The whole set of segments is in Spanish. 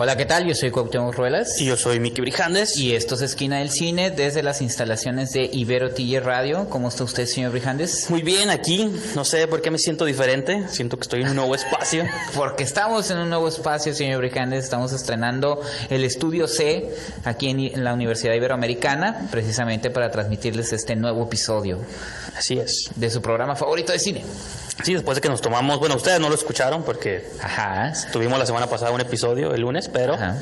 Hola, ¿qué tal? Yo soy Cuauhtémoc Ruelas. Y yo soy Miki Brijandes. Y esto es Esquina del Cine desde las instalaciones de Ibero TJ Radio. ¿Cómo está usted, señor Brijandes? Muy bien, aquí. No sé por qué me siento diferente. Siento que estoy en un nuevo espacio. Porque estamos en un nuevo espacio, señor Brijandes. Estamos estrenando el Estudio C aquí en la Universidad Iberoamericana, precisamente para transmitirles este nuevo episodio. Así es. De su programa favorito de cine. Sí, después de que nos tomamos, bueno, ustedes no lo escucharon porque Ajá. tuvimos la semana pasada un episodio el lunes, pero Ajá.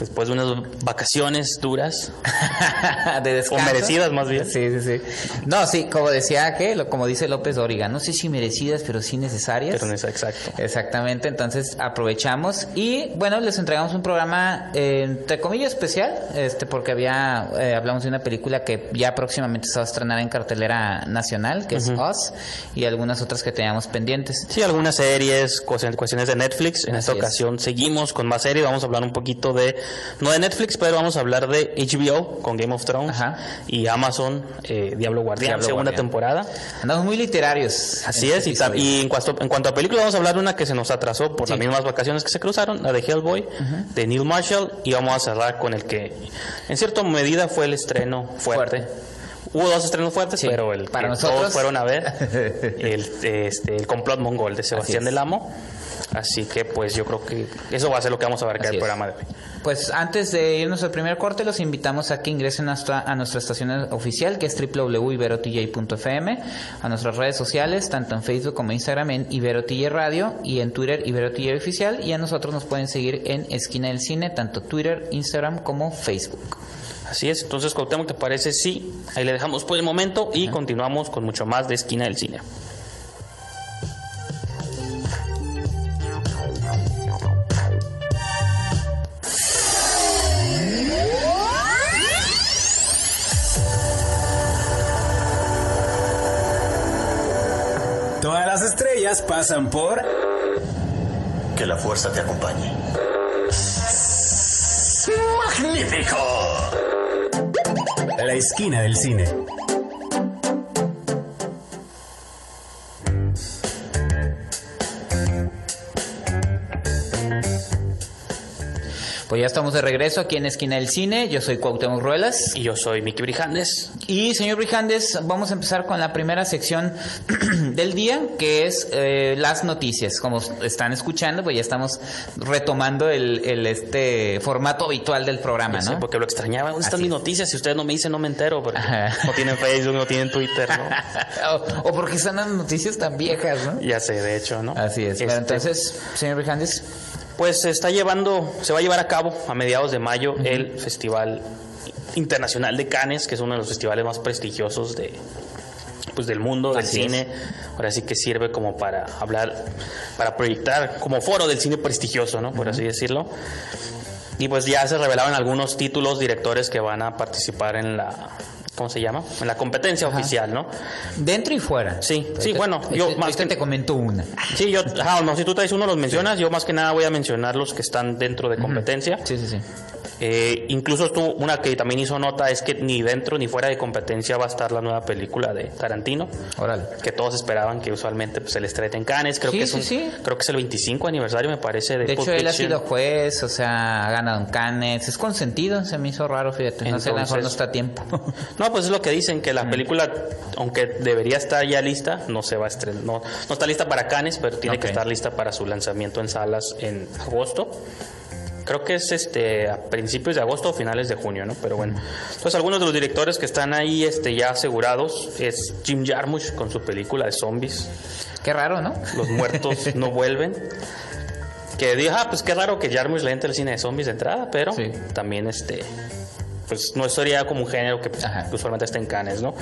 después de unas vacaciones duras, de descanso. O merecidas, más bien. Sí, sí, sí. No, sí, como decía que, lo- como dice López Dóriga, no sé si merecidas, pero sí necesarias. pero exacto. Exactamente, entonces aprovechamos y bueno, les entregamos un programa eh, entre comillas especial, este porque había eh, hablamos de una película que ya próximamente se va a estrenar en cartelera nacional, que es Us, y algunas otras que teníamos pendientes. Sí, algunas series, cues- cuestiones de Netflix. En Así esta es. ocasión seguimos con más series. Vamos a hablar un poquito de, no de Netflix, pero vamos a hablar de HBO con Game of Thrones Ajá. y Amazon, eh, Diablo Guardián, Diablo segunda Guardián. temporada. Andamos muy literarios. Así es, este y, en, cuanto, en cuanto a película vamos a hablar de una que se nos atrasó por Sí. las mismas vacaciones que se cruzaron, la de Hellboy, de Neil Marshall, y vamos a cerrar con el que en cierta medida fue el estreno fuerte. Fuerte. Hubo dos estrenos fuertes, Sí, pero el para que nosotros. todos fueron a ver, el, este, el complot mongol de Sebastián del Amo. Así que pues yo creo que eso va a ser lo que vamos a abarcar el programa de hoy. Pues antes de irnos al primer corte, los invitamos a que ingresen a nuestra, a nuestra estación oficial, que es www.iberotj.fm, a nuestras redes sociales, tanto en Facebook como Instagram, en IberoTJ Radio, y en Twitter, IberoTJ Oficial, y a nosotros nos pueden seguir en Esquina del Cine, tanto Twitter, Instagram como Facebook. Así es, entonces Cuauhtémoc, ¿te parece? Sí, ahí le dejamos por el momento y continuamos con mucho más de Esquina del Cine. Todas las estrellas pasan por Que la fuerza te acompañe. ¡Magnífico! La esquina del cine. Pues ya estamos de regreso aquí en Esquina del Cine, yo soy Cuauhtémoc Ruelas. Y yo soy Miki Brijandes. Y señor Brijandes, vamos a empezar con la primera sección del día, que es eh, las noticias. Como están escuchando, pues ya estamos retomando el, el, este formato habitual del programa, Sí, ¿no? porque lo extrañaba. ¿Dónde están Así mis es. noticias? Si ustedes no me dicen, no me entero. Porque Ajá. no tienen Facebook, no tienen Twitter, ¿no? o, o porque son las noticias tan viejas, ¿no? Ya sé, de hecho, ¿no? Así es. Este, Bueno, entonces, señor Brijandes, Pues se está llevando, se va a llevar a cabo a mediados de mayo el Festival Internacional de Cannes, que es uno de los festivales más prestigiosos de pues del mundo del Así cine. Ahora sí que sirve como para hablar, para proyectar como foro del cine prestigioso, ¿no? Por así decirlo. Y pues ya se revelaban algunos títulos, directores que van a participar en la ¿cómo se llama? En la competencia oficial, ¿no? dentro y fuera. Sí, sí, bueno, yo ahorita- más ahorita que- te comento una. Sí, yo, ah, no, si tú traes uno los mencionas, yo más que nada voy a mencionar los que están dentro de competencia. Sí, sí, sí. Eh, incluso tú, una que también hizo nota es que ni dentro ni fuera de competencia va a estar la nueva película de Tarantino, que todos esperaban que usualmente pues, se les estrene en Cannes. Creo Sí, que es sí, un- sí. creo que es el 25 aniversario, me parece, de, hecho, él ha sido juez, o sea, ha ganado un Cannes, es consentido, se me hizo raro, fíjate, no sé, a lo mejor no está a tiempo. No, pues es lo que dicen, que Mm. la película, aunque debería estar ya lista, no se va a estrenar. No, no está lista para Cannes, pero tiene que estar lista para su lanzamiento en salas en agosto. Creo que es este a principios de agosto o finales de junio, ¿no? Pero bueno. Entonces algunos de los directores que están ahí este, ya asegurados es Jim Jarmusch con su película de zombies. Qué raro, ¿no? Los muertos no vuelven. Que dije, ah, pues qué raro que Jarmusch le entre el cine de zombies de entrada, pero Sí. también este pues no sería como un género que, que usualmente está en Cannes, ¿no?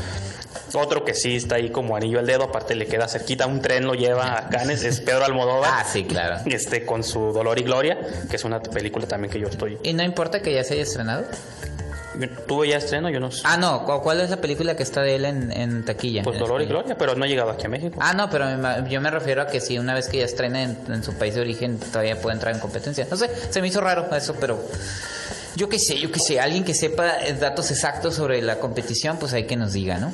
Otro que sí está ahí como anillo al dedo, aparte le queda cerquita, un tren lo lleva a Cannes, es Pedro Almodóvar. Ah, sí, claro. Este, con su Dolor y Gloria, que es una película también que yo estoy. ¿Y no importa que ya se haya estrenado? ¿Tuve ya estreno? Yo no sé. Ah, no, ¿cu- ¿cuál es la película que está de él en, en taquilla? Pues En Dolor y español? Gloria, pero no ha llegado aquí a México. Ah, no, pero yo me refiero a que si una vez que ya estrena en, en su país de origen todavía puede entrar en competencia. No sé, se me hizo raro eso, pero yo qué sé, yo qué sé, alguien que sepa datos exactos sobre la competición, pues hay que nos diga, ¿no?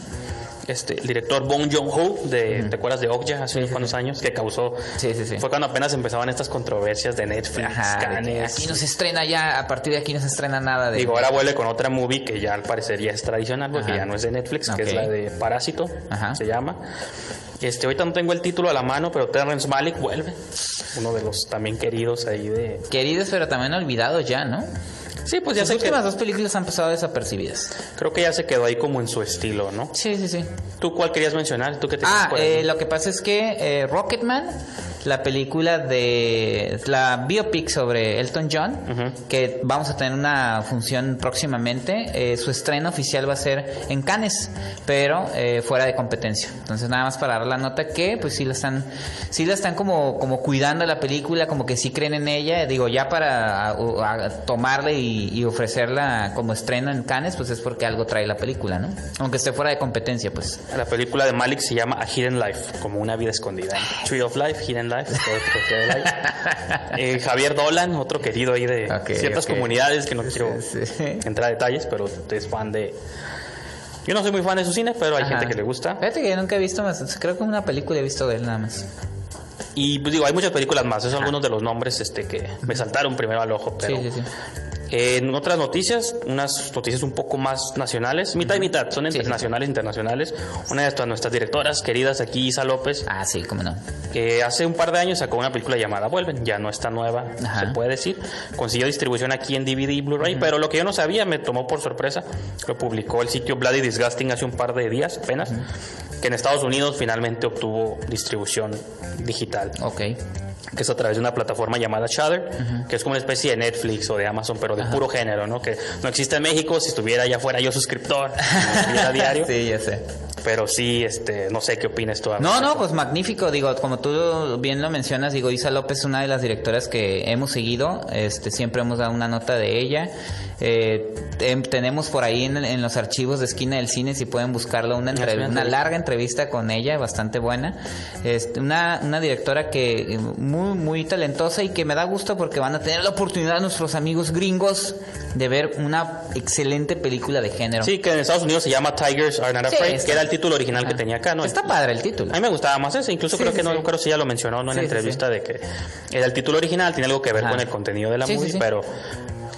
Este, el director Bong Joon-ho, de, ¿te acuerdas de Okja hace unos cuantos años? Que causó... Sí, sí, sí. Fue cuando apenas empezaban estas controversias de Netflix, Ajá, Cannes. aquí no se estrena ya, a partir de aquí no se estrena nada de... Digo, ahora vuelve con otra movie que ya al parecer ya es tradicional, porque Ajá. ya no es de Netflix, que es la de Parásito, Ajá. se llama. Este, ahorita no tengo el título a la mano, pero Terrence Malick vuelve. Uno de los también queridos ahí de... Queridos, pero también olvidados ya, ¿no? Sí, pues ya Las sé últimas dos películas han pasado desapercibidas. Creo que ya se quedó ahí como en su estilo, ¿no? Sí, sí, sí. ¿Tú cuál querías mencionar? ¿Tú qué te Ah, eh, lo que pasa es que eh, Rocketman, la película de la biopic sobre Elton John, que vamos a tener una función próximamente, eh, su estreno oficial va a ser en Cannes, pero eh, fuera de competencia. Entonces nada más para dar la nota que pues sí la están, sí la están como, como cuidando la película, como que sí creen en ella. Digo ya para a- a- tomarla y, y ofrecerla como estreno en Cannes, pues es porque algo trae la película, ¿no? Aunque esté fuera de competencia, pues. La película de Malik se llama A Hidden Life, como una vida escondida. Tree of Life, Hidden Life. Eh, Javier Dolan, otro querido ahí de ciertas comunidades que no quiero Sí, sí. entrar a detalles, pero es fan de... Yo no soy muy fan de su cine, pero hay Ajá. gente que le gusta. Fíjate que yo nunca he visto más, creo que una película he visto de él nada más. Y pues digo, hay muchas películas más. Esos son algunos de los nombres este, que me saltaron primero al ojo. Pero Sí, sí, sí. En otras noticias, unas noticias un poco más nacionales, mitad y mitad, son Sí, nacionales e internacionales. Una de estas, nuestras directoras queridas aquí, Isa López, Ah, sí, cómo no. que hace un par de años sacó una película llamada Vuelven, ya no está nueva, Ajá. se puede decir. Consiguió distribución aquí en DVD y Blu-ray, pero lo que yo no sabía me tomó por sorpresa. Lo publicó el sitio Bloody Disgusting hace un par de días apenas, que en Estados Unidos finalmente obtuvo distribución digital, Ok. Que es a través de una plataforma llamada Shudder, que es como una especie de Netflix o de Amazon, pero de puro género, ¿no? Que no existe en México, si estuviera ya fuera yo suscriptor, estuviera diario, Sí, ya sé. pero sí, este, no sé qué opinas tú. No, no, pues magnífico. Digo, como tú bien lo mencionas, digo, Isa López es una de las directoras que hemos seguido. Este, siempre hemos dado una nota de ella. Eh, tem- tenemos por ahí en, en los archivos de Esquina del Cine, si pueden buscarlo, una, una larga entrevista con ella, bastante buena. Este, una, una directora que eh, muy, muy talentosa y que me da gusto porque van a tener la oportunidad nuestros amigos gringos de ver una excelente película de género. Sí, que en Estados Unidos se llama Tigers Are Not Afraid, que era el título original que tenía acá, ¿no? Está padre el título. A mí me gustaba más ese, incluso Sí, creo sí, que no creo si ya lo mencionó ¿no? en la entrevista de que era el título original, tiene algo que ver con el contenido de la movie, pero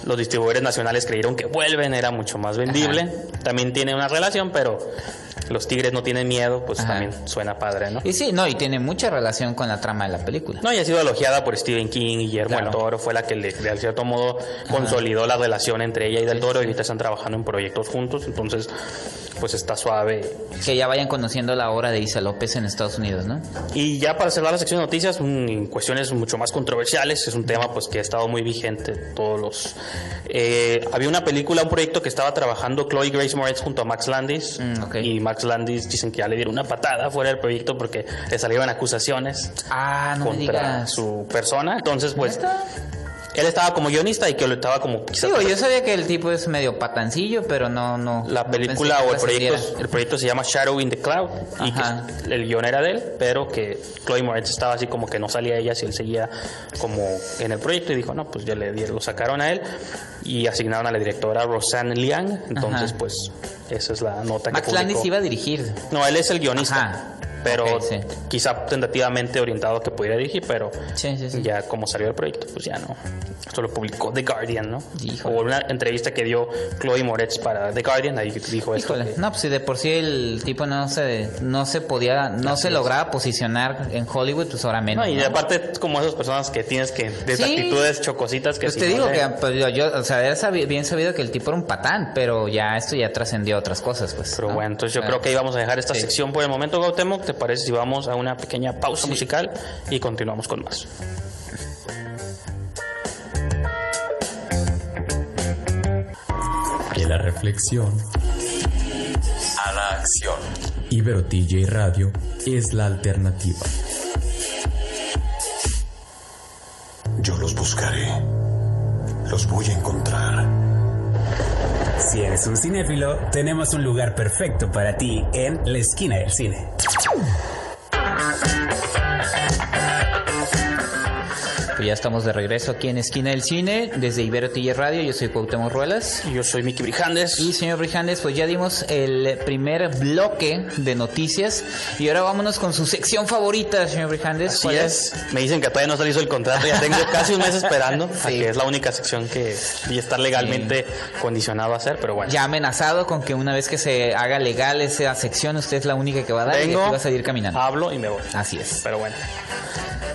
los distribuidores nacionales creyeron que vuelven, era mucho más vendible. También tiene una relación, pero los tigres no tienen miedo, pues Ajá. también suena padre, ¿no? Y sí, no, y tiene mucha relación con la trama de la película. No, y ha sido elogiada por Stephen King y Guillermo Claro. del Toro, fue la que le, de cierto modo consolidó la relación entre ella y del Toro y ahorita están trabajando en proyectos juntos, entonces pues está suave Que ya vayan conociendo la obra de Isa López en Estados Unidos, ¿no? Y ya para cerrar la sección de noticias, mm, en cuestiones mucho más controversiales, es un tema pues que ha estado muy vigente todos los... eh, había una película, un proyecto que estaba trabajando Chloe Grace Moretz junto a Max Landis Mm, ok. y Max Landis dicen que ya le dieron una patada fuera del proyecto porque le salieron acusaciones Ah, no contra su persona, entonces pues ¿Neta? Él estaba como guionista y que lo estaba como quizás Digo, yo sabía que el tipo es medio patancillo, pero no, no. La película o el proyecto, el proyecto se llama Shadow in the Cloud y que el guion era de él, pero que Chloe Moretz estaba así como que no salía ella si él seguía como en el proyecto y dijo, no, pues ya le lo sacaron a él y asignaron a la directora Roseanne Liang, entonces Ajá. pues esa es la nota Max que Landis publicó. iba a dirigir. No, él es el guionista. Ajá. Pero sí. quizá tentativamente orientado a que pudiera dirigir, pero Sí, sí, sí. ya como salió el proyecto, pues ya no. Esto lo publicó The Guardian, ¿no? Híjole. O una entrevista que dio Chloe Moretz para The Guardian, ahí dijo esto. Híjole, que- no, pues si de por sí el tipo no se, no se podía, no se lograba posicionar en Hollywood, pues ahora menos. No, y ¿no? aparte como esas personas que tienes que, de actitudes chocositas que Pues si te no digo le- que pues, yo, yo, o sea, era bien sabido que el tipo era un patán, pero ya esto ya trascendió otras cosas, pues. Pero ¿no? bueno, entonces yo Ah. creo que ahí vamos a dejar esta sección por el momento, Gautemoc. ¿Te parece si vamos a una pequeña pausa musical y continuamos con más? De la reflexión A la acción. Ibero TJ Radio es la alternativa. Yo los buscaré. Los voy a encontrar. Si eres un cinéfilo, tenemos un lugar perfecto para ti en la esquina del cine. Pues ya estamos de regreso aquí en Esquina del Cine, desde Ibero TJ Radio. Yo soy Cuauhtémoc Ruelas. Yo soy Miki Brijandes. Y señor Brijandes, pues ya dimos el primer bloque de noticias. Y ahora vámonos con su sección favorita, señor Brijandes. Así ¿Cuál es. Me dicen que todavía no se le hizo el contrato. Ya tengo casi un mes esperando. Sí. que es la única sección que y está legalmente condicionado a hacer, pero bueno. Ya amenazado con que una vez que se haga legal esa sección, usted es la única que va a dar y aquí va a seguir caminando. hablo y me voy. Así es. Pero bueno.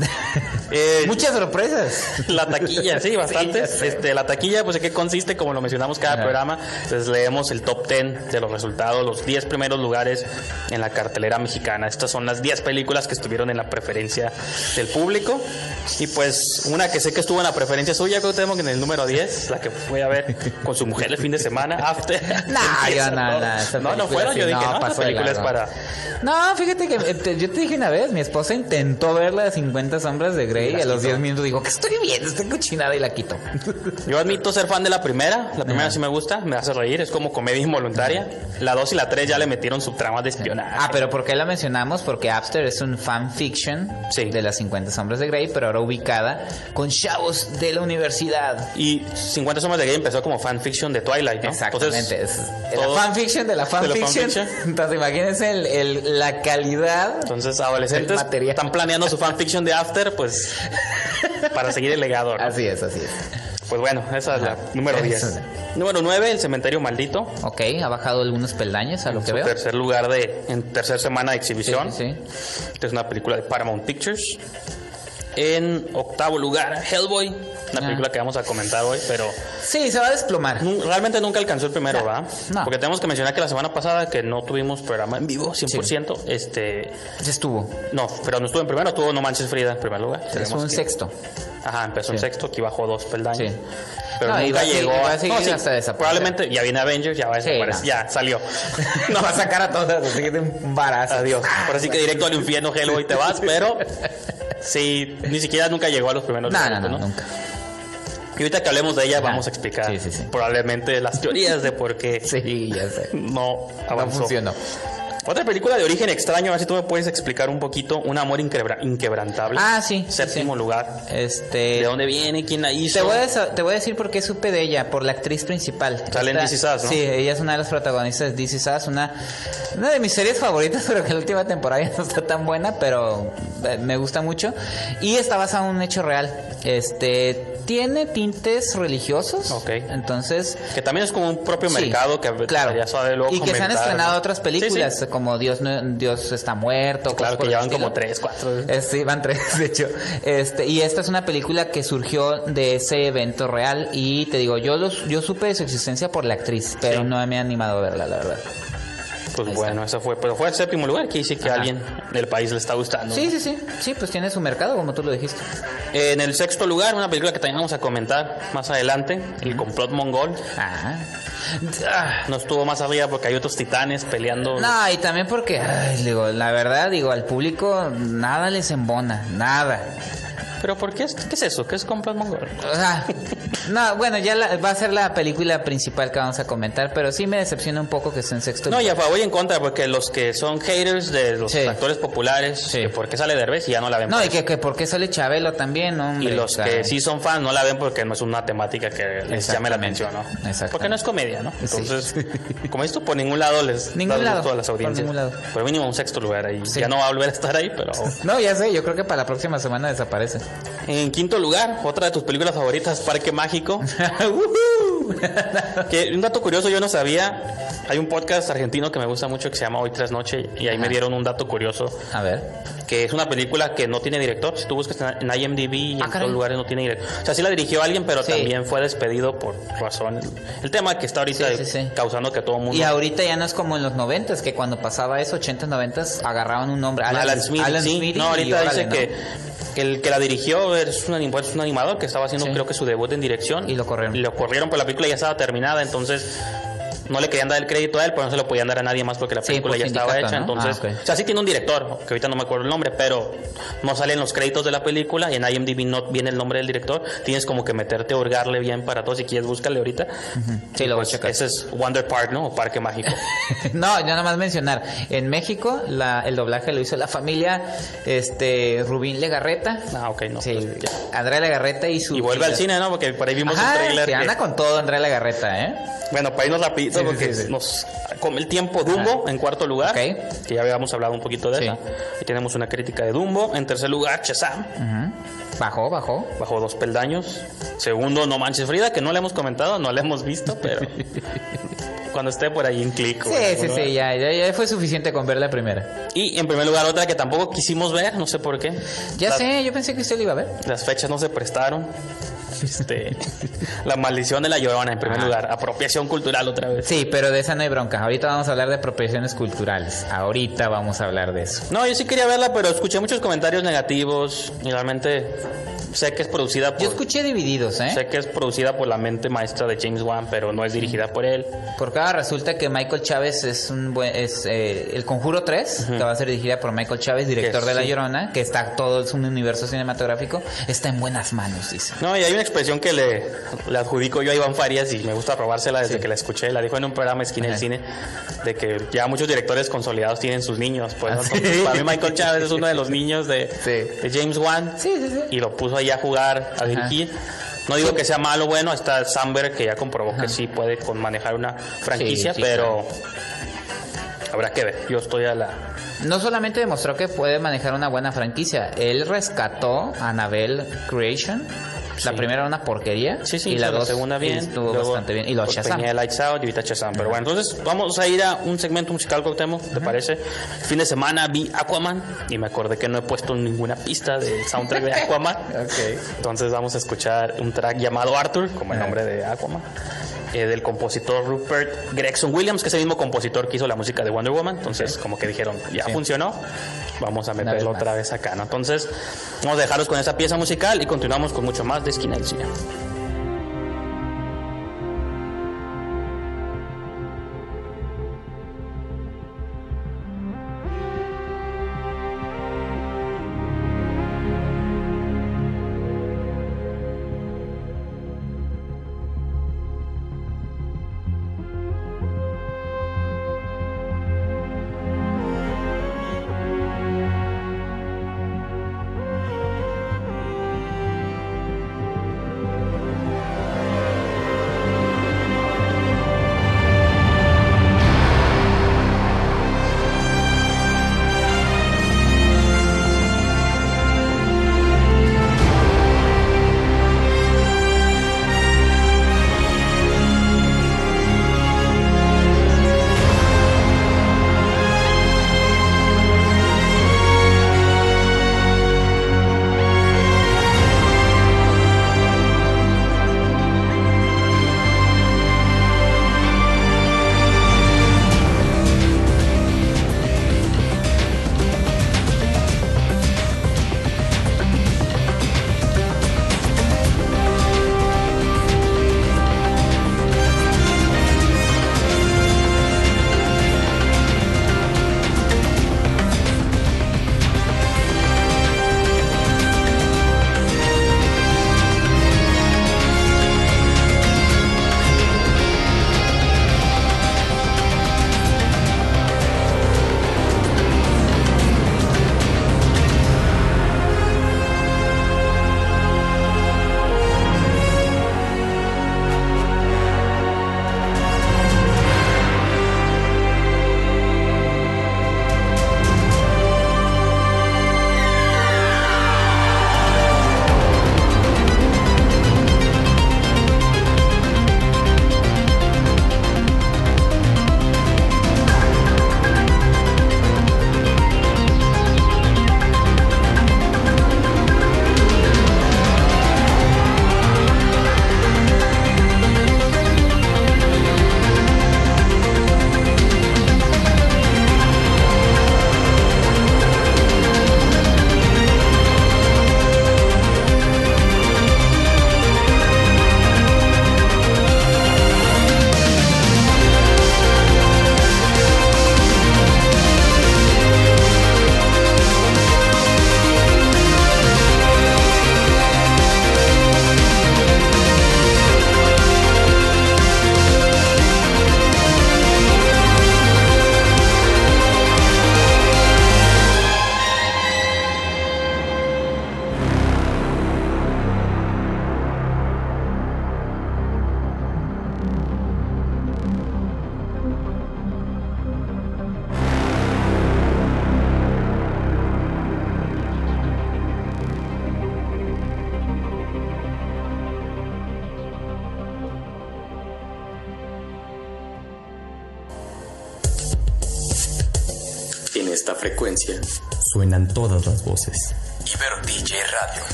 Eh, Muchas sorpresas. La taquilla, sí, bastantes. sé. este, la taquilla, pues, ¿de qué consiste? Como lo mencionamos cada Ajá. programa, entonces leemos el top 10 de los resultados, los 10 primeros lugares en la cartelera mexicana. Estas son las 10 películas que estuvieron en la preferencia del público. Y pues, una que sé que estuvo en la preferencia suya, que tenemos en el número 10, la que fui a ver con su mujer el fin de semana, After. No, yo no, no, No, no fueron, yo sí, dije, no, no, esta pasó de película es largo. para. No, fíjate que eh, yo te dije una vez, mi esposa intentó ver la de 50 sombras de Grey Y y las a los quitó. 10 minutos dijo que estoy viendo esta cochinada y la quitó. Yo admito ser fan de la primera. La primera Ajá. sí me gusta, me hace reír, es como comedia involuntaria. La 2 y la 3 ya le metieron subtramas de espionaje. Ah, pero ¿por qué la mencionamos? Porque After es un fanfiction Sí. de las 50 sombras de Grey, pero ahora ubicada con chavos de la universidad. Y 50 sombras de Grey empezó como fanfiction de Twilight, ¿no? Exactamente, Entonces, es la fanfiction de la fanfiction. fanfiction. Entonces imagínense el- el- la calidad. Entonces, adolescentes material. están planeando su fanfiction de After, pues, para seguir el legado. ¿no? Así es, así es. Pues bueno, esa es la Ajá. número Esa 10. es la- Número 9, El Cementerio Maldito. Ok, ha bajado algunos peldaños a lo que Su veo. tercer lugar de, en tercer semana de Sí, exhibición. sí. Esta es una película de Paramount Pictures. En octavo lugar, Hellboy. Una Ah. película que vamos a comentar hoy, pero Sí, se va a desplomar. realmente nunca alcanzó el primero, No, ¿va? no. Porque tenemos que mencionar que la semana pasada que no tuvimos programa en vivo, 100%, este... Se estuvo. No, pero no estuvo en primero, tuvo No Manches Frida en primer lugar. Un que- sexto. Ajá, empezó en Sí. sexto, aquí bajó dos peldaños. Sí. Pero No, y nunca va a seguir- llegó a seguir sí, hasta. Probablemente ya viene Avengers, ya va a Sí, desaparecer. Ya salió. No va a sacar a todas, así que de un barazo. Adiós. Por así que directo al infierno, Hellboy, te vas, pero sí, ni siquiera nunca llegó a los primeros No, no, lugares, no, nunca. Y ahorita que hablemos de ella, Ajá. vamos a explicar Sí, sí, sí. probablemente las teorías de por qué Sí, ya sé. no No avanzó. funcionó. Otra película de origen extraño, a ver si tú me puedes explicar un poquito. Un amor inquebra- inquebrantable. Ah, sí, sí, Séptimo sí. lugar. Este. ¿De dónde viene? ¿Quién la hizo? Te voy, a, te voy a decir por qué supe de ella, por la actriz principal. Sale en This Is Us, ¿no? Sí, ella es una de las protagonistas de This Is Us, una, una de mis series favoritas, pero que la última temporada ya no está tan buena, pero eh, me gusta mucho. Y está basada en un hecho real. Este, tiene tintes religiosos. Ok. Entonces... Que también es como un propio Sí, mercado que claro. ya sabe luego y que se han estrenado ¿no? otras Sí, películas sí. Como Dios no- Dios está muerto Claro, que llevan como tres, cuatro. Eh, sí, van tres, de hecho. Este, y esta es una película que surgió de ese evento real. Y te digo, yo los, yo supe de su existencia por la actriz, pero Sí. no me he animado a verla, la verdad. Pues Ahí bueno, eso fue. Pero fue el séptimo lugar, que dice que Ajá. alguien del país le está gustando. Sí, sí, sí. Sí, pues tiene su mercado, como tú lo dijiste. En el sexto lugar, una película que también vamos a comentar más adelante, El complot mongol. Ah. Ah. No estuvo más arriba porque hay otros titanes peleando. No, y también porque, ay, digo, la verdad, digo, al público nada les embona, nada. ¿Pero por qué es, qué es eso? ¿Qué es complot mongol? O sea, no, bueno, ya la- va a ser la película principal que vamos a comentar, pero sí me decepciona un poco que esté en sexto No, y lugar. a favor y en contra, porque los que son haters de los Sí. actores populares, Sí. que por qué sale Derbez y ya no la ven. No, por y que, que por qué sale Chabelo también, ¿no, Y hombre? los que sí son fans no la ven porque no es una temática que les llame la atención, ¿no? Porque no es comedia, ¿no? Sí. Entonces, como esto por ningún lado les Ningún lado, a las por audiencias. ningún lado. Pero mínimo un sexto lugar ahí. Sí. Ya no va a volver a estar ahí, pero... No, ya sé, yo creo que para la próxima semana desaparece. En quinto lugar, otra de tus películas favoritas, Parque Mágico. Que un dato curioso yo no sabía. Hay un podcast argentino que me gusta mucho que se llama Hoy tras Noche y ahí me Ajá. dieron un dato curioso A ver. que es una película que no tiene director. Si tú buscas en IMDb y en Ah, todos lugares no tiene director. O sea, sí la dirigió alguien, pero Sí. también fue despedido por razón. El tema que está ahorita Sí, sí, causando que todo el mundo. Y ahorita ya no es como en los noventas, que cuando pasaba eso, 80s, 90s, agarraban un nombre. Alan, Smith, sí. Smith no, ahorita órale, dice ¿no? que, que el que la dirigió es un, anim- es un animador que estaba haciendo Sí. creo que su debut en dirección. Y lo corrieron. Y lo corrieron, pero la película ya estaba terminada, entonces no le querían dar el crédito a él, pero no se lo podían dar a nadie más porque la Sí, película ya estaba sindicato, hecha. ¿no? Entonces, Ah, o sea, sí tiene un director, que ahorita no me acuerdo el nombre, pero no salen los créditos de la película y en IMDb no viene el nombre del director. Tienes como que meterte a hurgarle bien para todo. Si quieres, búscale ahorita. Sí, lo voy a pues, checar. Ese es Wonder Park, ¿no? O Parque Mágico. no, ya nada más mencionar. En México, la, el doblaje lo hizo la familia este Rubín Legarreta. ah, ok, no. Sí, pues. Andrea Legarreta y su. Y vuelve al cine, ¿no? Porque por ahí vimos Ajá, un trailer. se que- anda con todo Andrea Legarreta, ¿eh? Bueno, para irnos rapidito, Sí, porque sí, sí. nos come el tiempo Dumbo en cuarto lugar, Ok. que ya habíamos hablado un poquito de eso. Y tenemos una crítica de Dumbo. En tercer lugar, Shazam, Ujú. Bajó, bajó. bajo dos peldaños. Segundo, No Manches Frida, que no le hemos comentado, no le hemos visto, pero cuando esté por ahí en clic. Sí, sí, sí, ya, ya, ya fue suficiente con ver la primera. Y en primer lugar, otra que tampoco quisimos ver, no sé por qué. Ya La- sé, yo pensé que usted lo iba a ver. Las fechas no se prestaron. Este, la maldición de la llorona, en primer lugar. Apropiación cultural otra vez. Sí, pero de esa no hay bronca. Ahorita vamos a hablar de apropiaciones culturales. Ahorita vamos a hablar de eso. No, yo sí quería verla, pero escuché muchos comentarios negativos y realmente sé que es producida por Yo escuché divididos, ¿eh? sé que es producida por la mente maestra de James Wan, pero no es dirigida por él. Porque ahora resulta que Michael Chávez es un buen. Es, eh, el Conjuro 3, que va a ser dirigida por Michael Chávez, director Que de La sí. Llorona, que está todo, es un universo cinematográfico, está en buenas manos, dice. No, y hay una expresión que le, le adjudico yo a Iván Farias y me gusta robársela desde que la escuché. La dijo en un programa Esquina del Ajá. Cine, de que ya muchos directores consolidados tienen sus niños. Pues, ¿no? Ah, sí. Entonces, para mí Michael Chávez es uno de los niños de, Sí. de James Wan Sí, sí, sí. y lo puso ahí a jugar, a dirigir. No digo que sea malo o bueno, está Samberg que ya comprobó que sí puede con manejar una franquicia, Sí, sí, pero habrá que ver. Yo estoy a la... No solamente demostró que puede manejar una buena franquicia, él rescató a Annabelle Creation. La primera era una porquería. Sí, sí, y la, dos segunda bien. Estuvo luego, bastante bien. Y los pues, Shazam. venía Lights Out y ahorita Shazam. Pero bueno, entonces vamos a ir a un segmento musical, Cuauhtémoc, ¿te parece? Fin de semana vi Aquaman y me acordé que no he puesto ninguna pista del soundtrack de Aquaman. Entonces vamos a escuchar un track llamado Arthur, como el nombre de Aquaman, eh, del compositor Rupert Gregson Williams, que es el mismo compositor que hizo la música de Wonder Woman. Entonces, como que dijeron, ya Sí. funcionó, vamos a meterlo otra vez acá, ¿no? Entonces, vamos a dejaros con esa pieza musical y continuamos con mucho más de Esquina del Cine.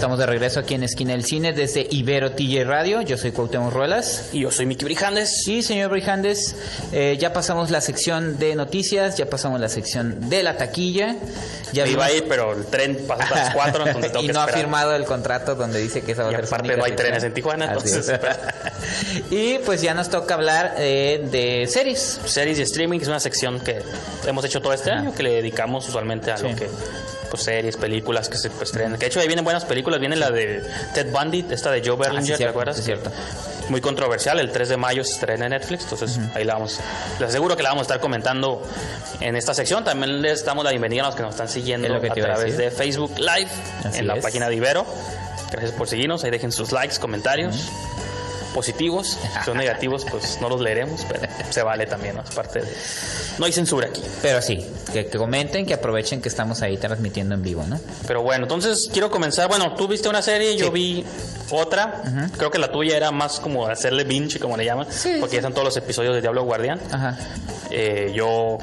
Estamos de regreso aquí en Esquina del Cine desde Ibero TJ Radio. Yo soy Cuauhtémoc Ruelas. Y yo soy Miki Brijandes. Sí, señor Brijandes, eh, ya pasamos la sección de noticias, ya pasamos la sección de la taquilla. Ya iba a ir, pero el tren pasa a las 4, entonces tengo y que no ha firmado el contrato donde dice que esa va a ser aparte no hay sección. trenes en Tijuana, entonces, es. y pues ya nos toca hablar eh, de series. Series y streaming es una sección que hemos hecho todo este año, que le dedicamos usualmente a lo que pues series, películas que se estrenan. Que de hecho ahí vienen buenas películas, viene la de Ted Bundy, esta de Joe Ah, sí, Berlinger, ¿te cierto, acuerdas? sí, cierto. Muy controversial, el 3 de mayo se estrena en Netflix, entonces ahí la vamos, les aseguro que la vamos a estar comentando en esta sección. También les damos la bienvenida a los que nos están siguiendo Es lo que a través de Facebook Live, Así en la es. página de Ibero. Gracias por seguirnos, ahí dejen sus likes, comentarios. Positivos, si son negativos, pues no los leeremos, pero se vale también, ¿no? Es parte de. No hay censura aquí. Pero sí, que, que comenten, que aprovechen que estamos ahí transmitiendo en vivo, ¿no? Pero bueno, entonces quiero comenzar. Bueno, tú viste una serie, yo vi otra. Creo que la tuya era más como hacerle binge, como le llaman, porque ya están todos los episodios de Diablo Guardián. Ajá. Eh, yo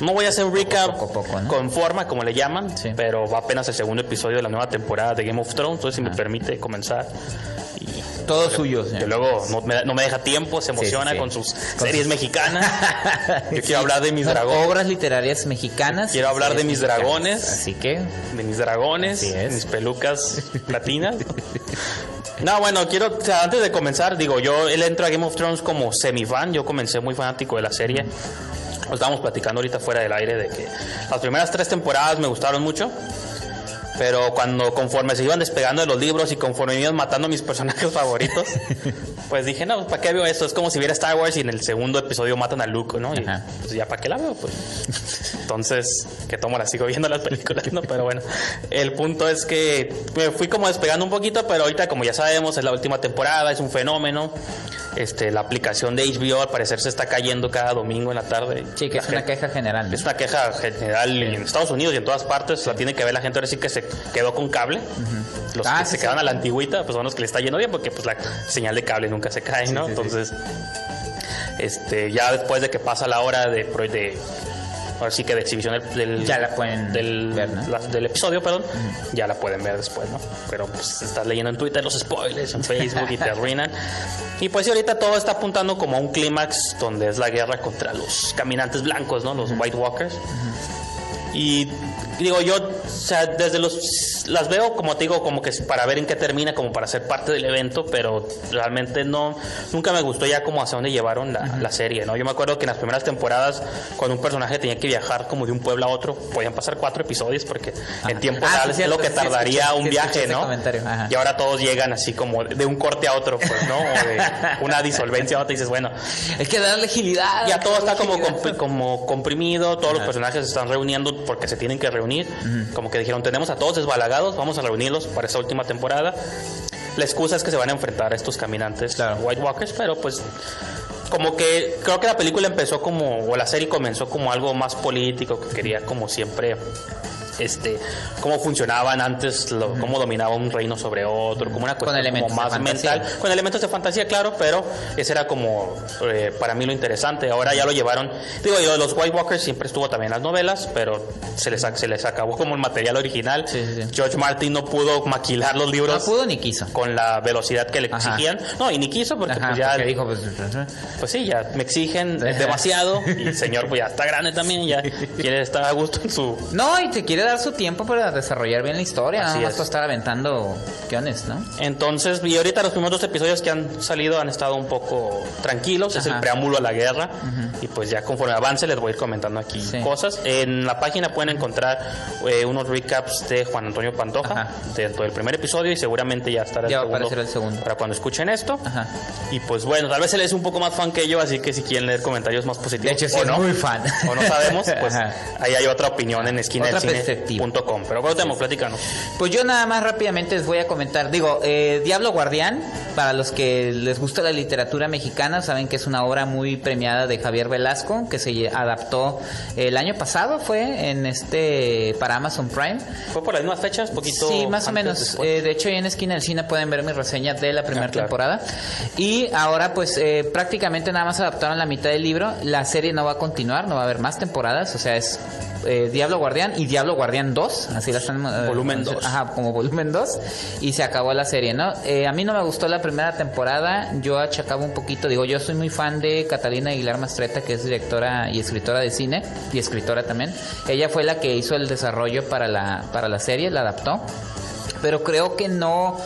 no voy a hacer un recap poco a poco, ¿no? con forma, como le llaman, Sí. pero va apenas el segundo episodio de la nueva temporada de Game of Thrones. Entonces, si me permite comenzar. Y Todo suyo, que luego no me, no me deja tiempo, se sí, emociona sí. con sus Con series sus- mexicanas. Yo quiero hablar de mis dragones. Obras literarias mexicanas. Quiero hablar de mis mexicanas. dragones. Así que, de mis dragones, mis pelucas platinas. No, bueno, quiero, o sea, antes de comenzar, digo, yo él entro a Game of Thrones como semifan, yo comencé muy fanático de la serie. Estábamos platicando ahorita fuera del aire de que las primeras tres temporadas me gustaron mucho. Pero cuando conforme se iban despegando de los libros y conforme iban matando a mis personajes favoritos, pues dije, no, ¿para qué veo esto? Es como si viera Star Wars y en el segundo episodio matan a Luke, ¿no? Y Ajá. pues ya, ¿para qué la veo? Pues entonces, que tomo, la sigo viendo las películas, ¿no? Pero bueno, el punto es que me fui como despegando un poquito, pero ahorita, como ya sabemos, es la última temporada, es un fenómeno. Este, la aplicación de HBO al parecer se está cayendo cada domingo en la tarde. sí, que La es una queja general. ¿no? es una queja general en Estados Unidos y en todas partes. La tiene que ver la gente ahora sí que se quedó con cable. Los Ah, que sí, se sí. quedan a la antigüita, pues son los que le está yendo bien porque pues la señal de cable nunca se cae, ¿no? Entonces, este, ya después de que pasa la hora de ahora sí que de exhibición del, del- Ya la pueden del, ver, ¿no? la- del episodio, perdón, ya la pueden ver después, ¿no? Pero pues estás leyendo en Twitter los spoilers, en Facebook y te arruinan. Y pues sí, ahorita todo está apuntando como a un clímax donde es la guerra contra los caminantes blancos, ¿no? Los White Walkers. Y digo yo, o sea, desde los las veo como te digo, como que es para ver en qué termina, como para ser parte del evento, pero realmente no, nunca me gustó ya como hacia dónde llevaron la, la serie, ¿no? Yo me acuerdo que en las primeras temporadas, cuando un personaje tenía que viajar como de un pueblo a otro, podían pasar cuatro episodios porque en tiempo Ah, real sí, es lo que tardaría un sí, viaje, ¿no? ajá. Y ahora todos llegan así como de un corte a otro, pues, ¿no? O de una disolvencia a otra y dices, bueno, Hay que darle agilidad. ya todo está como, comp- como comprimido, todos los personajes se están reuniendo porque se tienen que reunir. Como que dijeron, tenemos a todos desbalagados, vamos a reunirlos para esta última temporada. La excusa es que se van a enfrentar a estos caminantes White Walkers, pero pues como que creo que la película empezó como, o la serie comenzó como algo más político, que quería como siempre este cómo funcionaban antes, lo- cómo dominaba un reino sobre otro, como una cuestión elementos como más mental, con elementos de fantasía, claro, pero ese era como eh, para mí lo interesante. Ahora ya lo llevaron, digo, yo, los White Walkers siempre estuvo también en las novelas, pero se les, se les acabó como el material original. Sí, sí, sí. George Martin no pudo maquilar los No libros pudo ni quiso. con la velocidad que le Ajá. exigían. No, y ni quiso porque Ajá, pues ya porque dijo, pues, pues sí, ya me exigen demasiado y el señor pues ya está grande también, ya quiere estar a gusto en su No, y te quiere dar su tiempo para desarrollar bien la historia, Así nada más es. para estar aventando guiones, ¿no? Entonces, y ahorita los primeros dos episodios que han salido han estado un poco tranquilos, es el preámbulo a la guerra, y pues ya conforme avance les voy a ir comentando aquí Sí. cosas. En la página pueden encontrar eh, unos recaps de Juan Antonio Pantoja, dentro del primer episodio, y seguramente ya estará Ya el, segundo aparecer el segundo. para cuando escuchen esto. Ajá. Y pues bueno, tal vez él es un poco más fan que yo, así que si quieren leer comentarios más positivos De hecho, sí, o no, muy fan. o no sabemos, pues ahí hay otra opinión en Esquina Otra del Cine. Efectivo. Com. Pero tenemos platícanos. Pues yo nada más rápidamente les voy a comentar. Digo, eh, Diablo Guardián, para los que les gusta la literatura mexicana, saben que es una obra muy premiada de Javier Velasco, que se adaptó el año pasado, fue en este para Amazon Prime. ¿Fue por las mismas fechas? Poquito sí, más o menos. Eh, de hecho, ahí en Esquina del Cine pueden ver mi reseña de la primera ah, temporada. Y ahora, pues, eh, prácticamente nada más adaptaron la mitad del libro. La serie no va a continuar, no va a haber más temporadas, o sea, es eh, Diablo Guardián y Diablo Guardián 2, así la están... Eh, volumen 2. Ajá, como volumen 2, y se acabó la serie, ¿no? Eh, a mí no me gustó la primera temporada, yo achacaba un poquito, digo, yo soy muy fan de Catalina Aguilar Mastreta, que es directora y escritora de cine, y escritora también. Ella fue la que hizo el desarrollo para la, para la serie, la adaptó, pero creo que no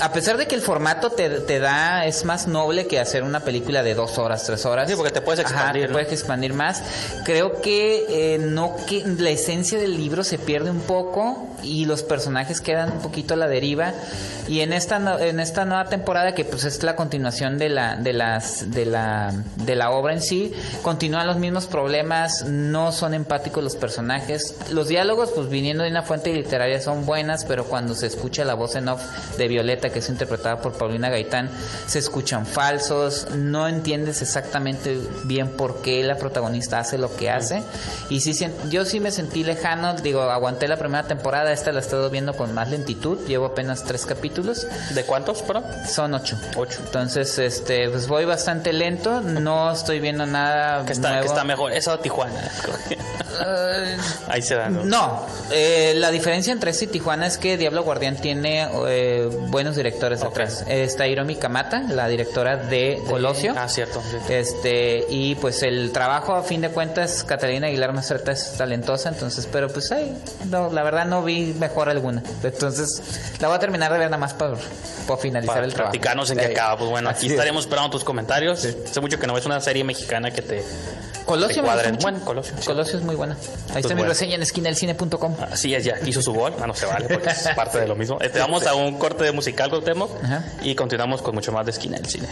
a pesar de que el formato te, te, da, es más noble que hacer una película de dos horas, tres horas. Sí, porque te puedes expandir. te puedes expandir más. Creo que eh, no que la esencia del libro se pierde un poco y los personajes quedan un poquito a la deriva. Y en esta en esta nueva temporada que pues es la continuación de la de las de la de la obra en sí, continúan los mismos problemas, no son empáticos los personajes. Los diálogos pues viniendo de una fuente literaria son buenas, pero cuando se escucha la voz en off de Violeta que es interpretada por Paulina Gaitán, se escuchan falsos, no entiendes exactamente bien por qué la protagonista hace lo que hace. Y sí, yo sí me sentí lejano, digo, aguanté la primera temporada, esta la he estado viendo con más lentitud, llevo apenas tres capítulos. ¿De cuántos, pero? Son ocho. Ocho. Entonces, este, pues voy bastante lento, no estoy viendo nada que está, Que está mejor, eso Tijuana. Ahí se da. No, eh, la diferencia entre este y Tijuana es que Diablo Guardián tiene eh, buenos directores detrás. Está Hiromi Kamata, la directora de Colosio. Ah, cierto, Este, y pues el trabajo, a fin de cuentas, Catalina Aguilar Macerta es talentosa, entonces, pero pues ay, no, la verdad no vi mejor alguna. Entonces, la voy a terminar de ver nada más para, finalizar el trabajo. Platicarnos en qué acaba. Pues bueno, aquí estaremos esperando tus comentarios. Hace mucho que no ves una serie mexicana que te Colosio Bueno, Colosio. Colosio es muy buena. Ahí está mi reseña en esquinaelcine.com. Así es, ya hizo su gol. Ah, no se vale porque es parte de lo mismo. Este, vamos a un corte de musical, Temo y continuamos con mucho más de Esquina del Cine.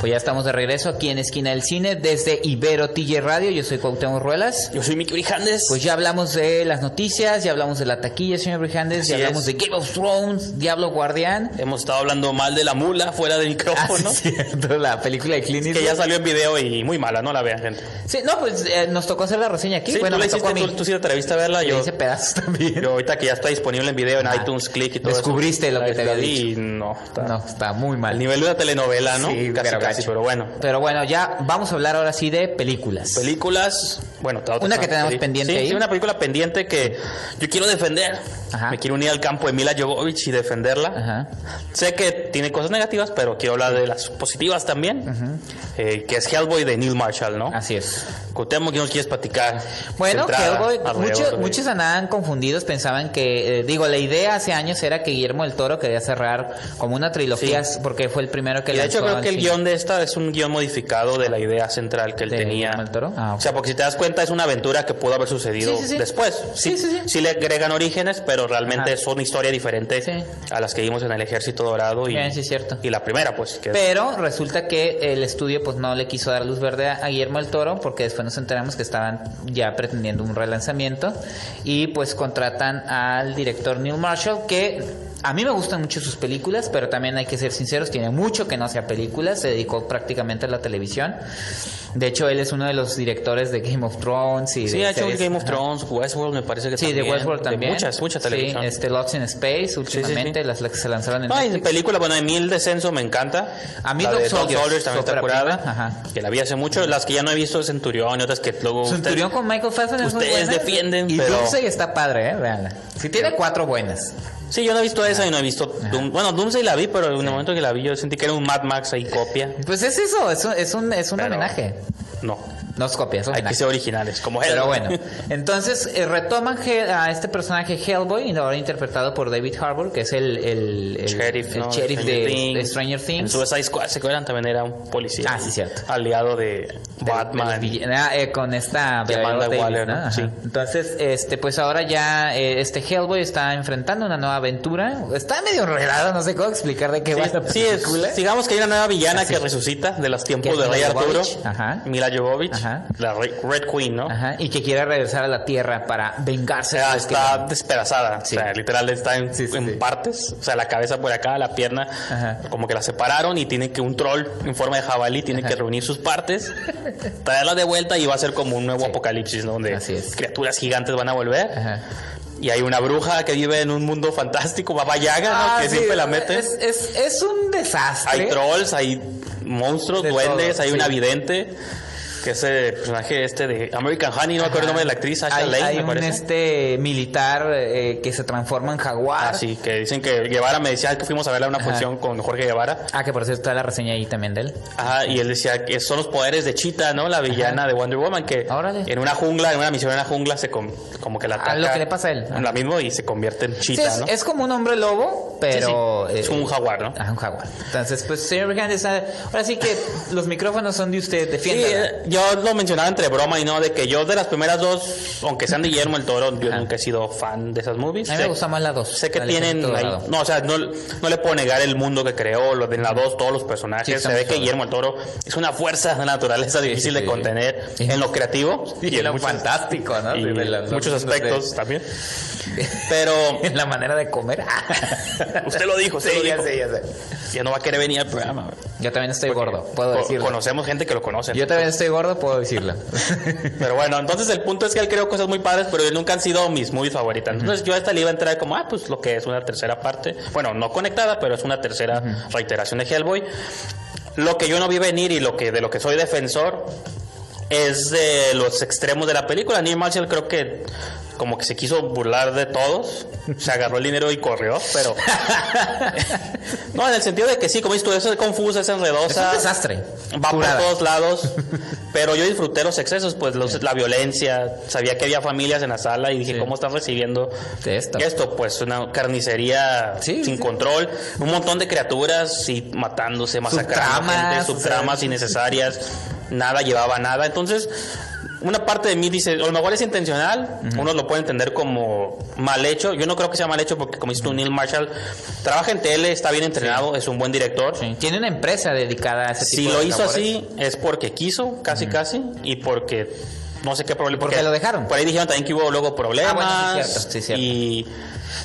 Pues ya estamos de regreso aquí en Esquina del Cine desde Ibero TJ Radio. Yo soy Cuauhtémoc Ruelas. Yo soy Miki Brijandes. Pues ya hablamos de las noticias, ya hablamos de la taquilla, señor Brijandes, ya hablamos de Game of Thrones, Diablo Guardián. Hemos estado hablando mal de la mula fuera del micrófono. Ah, cierto, la película de Clint Que ya salió en video y muy mala, no la vean, gente. Sí, no, pues eh, nos tocó hacer la reseña aquí. Sí, bueno, tú, me tocó a mí. Tú, sí te atreviste a verla. Yo hice pedazos también. Yo ahorita que ya está disponible en video en iTunes, click y todo Descubriste lo que te había dicho. Y no, está, no, está muy mal. El nivel de una telenovela, ¿no? Sí, casi, casi, pero bueno. Pero bueno, ya vamos a hablar ahora sí de películas. Películas, bueno, una que tenemos pendiente sí, ahí. Sí, una película pendiente que yo quiero defender. Ajá. Me quiero unir al campo de Mila Jovovich y defenderla. Ajá. Sé que tiene cosas negativas, pero quiero hablar de las positivas también. Eh, que es Hellboy de Neil Marshall, ¿no? Así es. Cotemo, ¿qué nos quieres platicar? Bueno, Hellboy, muchos, muchos andaban confundidos, pensaban que, eh, digo, la idea hace años era que Guillermo del Toro quería cerrar como una trilogía, porque fue el primero que y De hecho, creo que el guion de esta es un guion modificado de la idea central que él tenía. Ah, o sea, porque si te das cuenta es una aventura que pudo haber sucedido después. Sí, sí, sí, sí. le agregan orígenes, pero realmente es una historia diferente a las que vimos en el Ejército Dorado y, cierto. y la primera, pues. pero resulta que el estudio pues no le quiso dar luz verde a Guillermo del Toro porque después nos enteramos que estaban ya pretendiendo un relanzamiento y pues contratan al director Neil Marshall que a mí me gustan mucho sus películas, pero también hay que ser sinceros, tiene mucho que no hacía películas, se dedicó prácticamente a la televisión. De hecho, él es uno de los directores de Game of Thrones y Sí, ha hecho Game of Thrones, Westworld me parece que sí, también. Sí, de Westworld también. muchas, mucha televisión. Sí, este Lost in Space últimamente, las, las, que se lanzaron en Ay, película, bueno, a mí El Descenso me encanta. A mí Dog Soldiers, también está curada, Ajá. que la vi hace mucho. Las que ya no he visto Centurión y otras que luego... Centurión con Michael Fassbender Ustedes defienden, y pero... Y está padre, eh, veanla. Si tiene cuatro buenas. Sí, yo no he visto esa y no he visto Doom. Bueno, Doomsday la vi, pero en el momento que la vi yo sentí que era un Mad Max ahí copia. Pues es eso, es un, es un, es un homenaje. No. No es copia, es Hay que ser originales, como Pero Hellboy. bueno, entonces eh, retoman a este personaje Hellboy, ahora interpretado por David Harbour, que es el, el, el- sheriff, el ¿no? sheriff Stranger de, Things. de Stranger En Things. Suicide Squad, ¿se acuerdan? También era un policía. Ah, sí, cierto. Aliado de Batman. ah, eh, con esta Amanda Waller, ¿no? Sí. Entonces, este, pues ahora ya eh, este Hellboy está enfrentando una nueva aventura. Está medio enredado, no sé cómo explicar de qué va esta Sí, es, digamos que hay una nueva villana Así. que resucita de los tiempos de Rey Arturo. Ajá. Mila Jovovich, Ajá. La Re- Red Queen, ¿no? Ajá, y que quiere regresar a la Tierra para O vengarse. sea, de los que- está despedazada. Sí. O sea, literal está en, Sí, sí, en partes. O sea, la cabeza por acá, la pierna, Ajá. como que la separaron y tiene que un troll en forma de jabalí tiene que reunir sus partes, traerla de vuelta y va a ser como un nuevo apocalipsis, ¿no? Donde criaturas gigantes van a volver. Ajá. Y hay una bruja que vive en un mundo fantástico, Baba Yaga, ¿no? Ah, que sí, siempre la mete. Es, es, es un desastre. Hay trolls, hay monstruos, De duendes, todo, hay sí. una vidente, que es el personaje este de American Honey, no me acuerdo el nombre de la actriz, Sasha hay, Lane, hay me un parece. este militar eh, que se transforma en jaguar. Ah, sí, que dicen que Guevara me decía que fuimos a verla a una función con Jorge Guevara. Ah, que por cierto está la reseña ahí también de él. Ajá, y él decía que son los poderes de Cheetah, ¿no? La villana de Wonder Woman, que Órale. en una jungla, en una misión en una jungla, se com- como que la Ah, ataca. lo que le pasa a él. La mismo y se convierte en Sí, Cheetah, es, ¿no? es como un hombre lobo, pero... Sí, sí. Es un jaguar, ¿no? Ah, un jaguar. Entonces, pues, señor Brijandes, ah, ahora sí que los micrófonos son de usted, Sí, defiéndala. Yo lo mencionaba entre broma y no, de que yo de las primeras dos, aunque sean de Guillermo el Toro, yo Ajá. nunca he sido fan de esas movies. A mí me gusta más la dos. Sé que tienen ahí- no, o sea, no, no le puedo negar el mundo que creó, lo de en la 2, todos los personajes. Sí, Se ve que. Guillermo el Toro es una fuerza de naturaleza difícil sí, de sí. contener Sí. en lo creativo Y en lo muchos- fantástico, ¿no? y la- los muchos de- aspectos también. Pero En la manera de comer. usted lo dijo, usted sí, lo ya dijo. sé, ya sé. Ya no va a querer venir al programa. Yo también estoy gordo, puedo decirlo. Conocemos gente que lo conoce. Yo también estoy gordo, puedo decirlo. Pero bueno, entonces el punto es que él creó cosas muy padres, pero nunca han sido mis movies favoritas. Entonces yo a esta le iba a entrar como, ah, pues lo que es una tercera parte. Bueno, no conectada, pero es una tercera reiteración de Hellboy. Lo que yo no vi venir y lo que de lo que soy defensor es de los extremos de la película. Neil Marshall creo que como que se quiso burlar de todos, se agarró el dinero y corrió, pero no, en el sentido de que sí, como dices tú, eso es confusa, es Es enredosa, un desastre. va Curada. por todos lados, pero yo disfruté los excesos, pues los- la violencia, sabía que había familias en la sala y dije, Sí. ¿cómo están recibiendo esto. Pues una carnicería Sí, sin sí. control, un montón de criaturas y matándose, masacrando Subtramas, gente, o sea, subtramas innecesarias, nada llevaba nada, entonces una parte de mí dice, a lo mejor es intencional, unos lo pueden entender como mal hecho, yo no creo que sea mal hecho porque como dices tú, Neil Marshall trabaja en tele, está bien entrenado, es un buen director, Sí. Tiene una empresa dedicada a ese tipo si de lo hizo labores. así es porque quiso, casi casi, y porque no sé qué problema. Porque lo dejaron. Por ahí dijeron también que hubo luego problemas. Ah, bueno, sí, cierto, sí, cierto. Y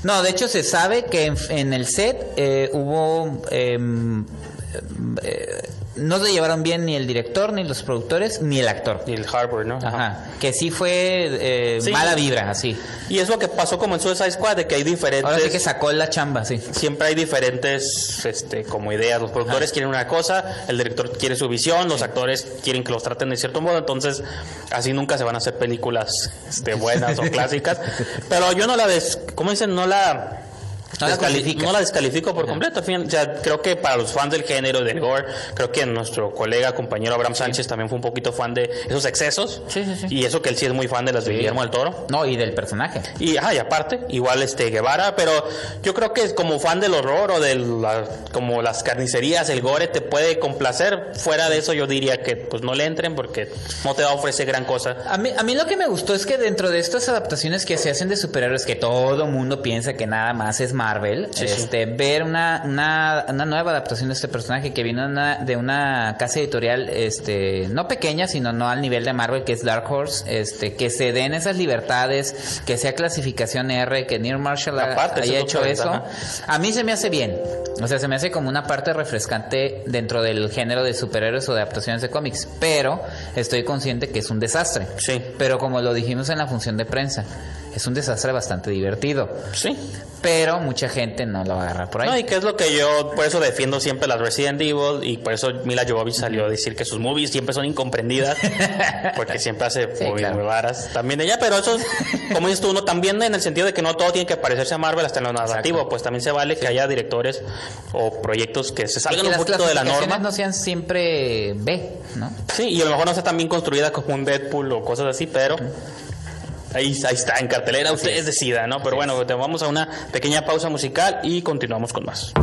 No, de hecho se sabe que en, en el set eh, hubo... em, eh, no se llevaron bien ni el director, ni los productores, ni el actor. y el Harbour, ¿no? Ajá. Que sí fue eh, Sí. mala vibra, así. Y es lo que pasó como en Suicide Squad, de que hay diferentes. Ahora sí que sacó la chamba, sí. Siempre hay diferentes este, como ideas. Los productores quieren una cosa, el director quiere su visión, los actores quieren que los traten de cierto modo. Entonces, así nunca se van a hacer películas este, buenas o clásicas. Pero yo no la des, ¿cómo dicen? No la. No la no la descalifico por completo. O sea, creo que para los fans del género del gore, creo que nuestro colega, compañero Abraham Sánchez también fue un poquito fan de esos excesos. Sí, sí, sí. Y eso que él sí es muy fan de las de Guillermo del Toro. No, y del personaje. Y, ajá, y aparte, igual este Guevara, pero yo creo que como fan del horror o de la- como las carnicerías, el gore te puede complacer. Fuera de eso yo diría que pues no le entren porque no te va a ofrecer gran cosa. A mí, a mí lo que me gustó es que dentro de estas adaptaciones que se hacen de superhéroes, que todo mundo piensa que nada más es Marvel, Sí, sí. este, ver una, una, una nueva adaptación de este personaje que viene de una, de una casa editorial, este, no pequeña, sino no al nivel de Marvel, que es Dark Horse, este, que se den esas libertades, que sea clasificación R, que Neil Marshall Aparte, haya hecho eso. A mí se me hace bien. O sea, se me hace como una parte refrescante dentro del género de superhéroes o de adaptaciones de cómics. Pero estoy consciente que es un desastre. Sí. Pero como lo dijimos en la función de prensa, es un desastre bastante divertido. Sí. Pero mucha gente no lo va a agarrar por ahí. No, y que es lo que yo, por eso defiendo siempre las Resident Evil y por eso Mila Jovovich salió a decir que sus movies siempre son incomprendidas porque siempre hace Sí, movies claro. muy varas también ella, pero eso, es, como dices tú, uno también en el sentido de que no todo tiene que parecerse a Marvel hasta en lo narrativo, Exacto. pues también se vale que haya directores o proyectos que se salgan que un poquito de la norma. no sean siempre B, ¿no? Sí, y a lo mejor no sea tan bien construida como un Deadpool o cosas así, pero ahí, ahí está, en cartelera, ustedes decidan, ¿no? Pero bueno, te vamos a una pequeña pausa musical y continuamos con más.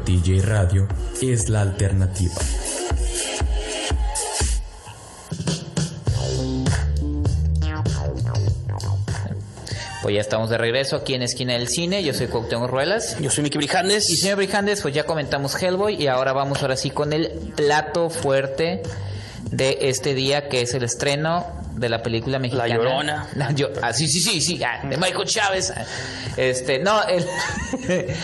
TJ Radio es la alternativa. Pues ya estamos de regreso aquí en Esquina del Cine. Yo soy Cuauhtémoc Ruelas. Yo soy Miki Brijandes. Y señor Brijandes, pues ya comentamos Hellboy y ahora vamos ahora sí con el plato fuerte de este día que es el estreno de la película mexicana. Llorona. La Yo- ah, sí, sí, sí, sí, ah, de Michael Chávez. Este, no, el,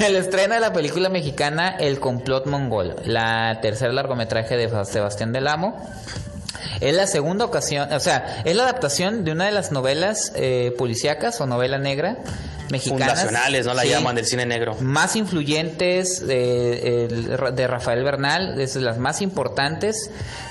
el estreno de la película mexicana El complot mongol, la tercer largometraje de Sebastián Del Amo. Es la segunda ocasión, o sea, es la adaptación de una de las novelas eh, policíacas o novela negra mexicanas. Fundacionales, ¿no? La Sí. llaman del cine negro. Más influyentes eh, el- de Rafael Bernal, es de las más importantes.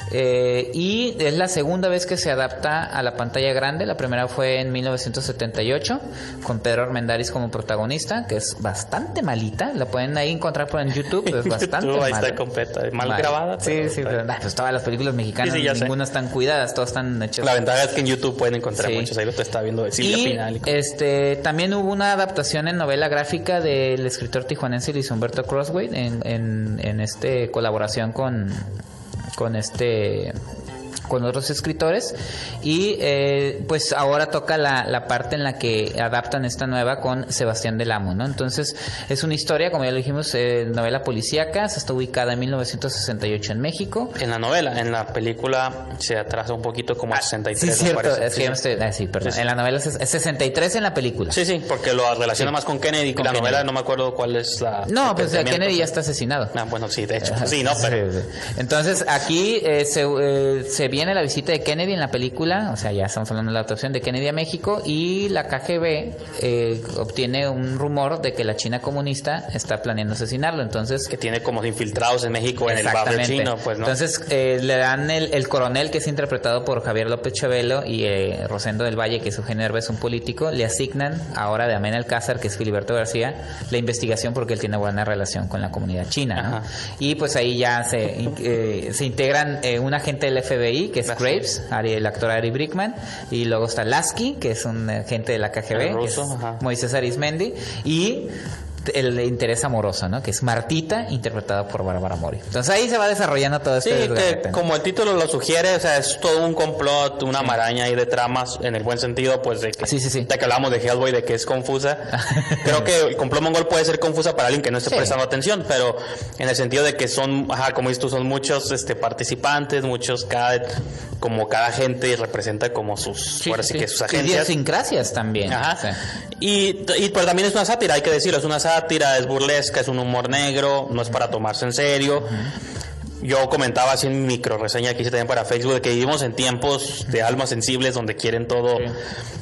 eh, y es la segunda vez que se adapta a la pantalla grande. La primera fue en 1978, con Pedro Armendáriz como protagonista, que es bastante malita. La pueden ahí encontrar por en YouTube, es bastante YouTube, ahí está completa, mal Mal. grabada, Sí, sí, pero nah, pues todas las películas mexicanas, Sí, sí, ya sé. ninguna están cuidadas, todas están hechas. La ventaja es que en YouTube pueden encontrar Sí. muchos. Ahí lo está viendo Silvia Y cosas. este también hubo una adaptación en novela gráfica del escritor tijuanense Luis Humberto Crossway en, en, en este colaboración con con este con otros escritores y eh, pues ahora toca la, la, parte en la que adaptan esta nueva con Sebastián del Amo, ¿no? Entonces es una historia, como ya lo dijimos, eh, novela policíaca, se está ubicada en 1968 en México. En la novela, en la película se atrasa un poquito como a 63. Ah, sí, cierto, es que sí. ah, sí, perdón. En la novela es 63 en la película. Sí, sí, porque lo relaciona más con Kennedy, con la Kennedy. novela no me acuerdo cuál es la... No, pues Kennedy ya está asesinado. Ah, bueno, sí, de hecho. Sí, no, pero... Entonces aquí eh, se, eh, se viene la visita de Kennedy en la película, o sea, ya estamos hablando de la adopción de Kennedy a México y la KGB eh, obtiene un rumor de que la China comunista está planeando asesinarlo, entonces... Que tiene como infiltrados en México en el barrio chino, pues, ¿no? Entonces eh, le dan el, el, coronel que es interpretado por Javier López Chabelo y eh, Rosendo del Valle, que es Eugenio Herbes, un político, le asignan ahora de Amén Alcázar, que es Filiberto García, la investigación porque él tiene buena relación con la comunidad china, ¿no? Y pues ahí ya se, eh, se integran eh, un agente del FBI, que es. Graves, Ari, el actor Ari Brickman, y luego está Lasky, que es un agente de la KGB, ruso, que es Moisés Arismendi, y el interés amoroso, ¿no? Que es Martita, interpretada por Bárbara Mori. Entonces ahí se va desarrollando todo sí, este que como el título lo sugiere, o sea, es todo un complot, una maraña ahí de tramas, en el buen sentido, pues de que, sí, sí, sí. de que hablamos de Hellboy, de que es confusa. Creo que el complot mongol puede ser confusa para alguien que no esté prestando atención, pero en el sentido de que son, ajá, como dices tú, son muchos este, participantes, muchos, cada, como cada gente representa como sus, sí, ahora sí, que sus agencias. idiosincrasias también. Ajá. Y, y pero también es una sátira, hay que decirlo, es una sátira, es burlesca, es un humor negro, no es para tomarse en serio. Yo comentaba así en mi micro reseña que hice también para Facebook que vivimos en tiempos de almas sensibles donde quieren todo, sí.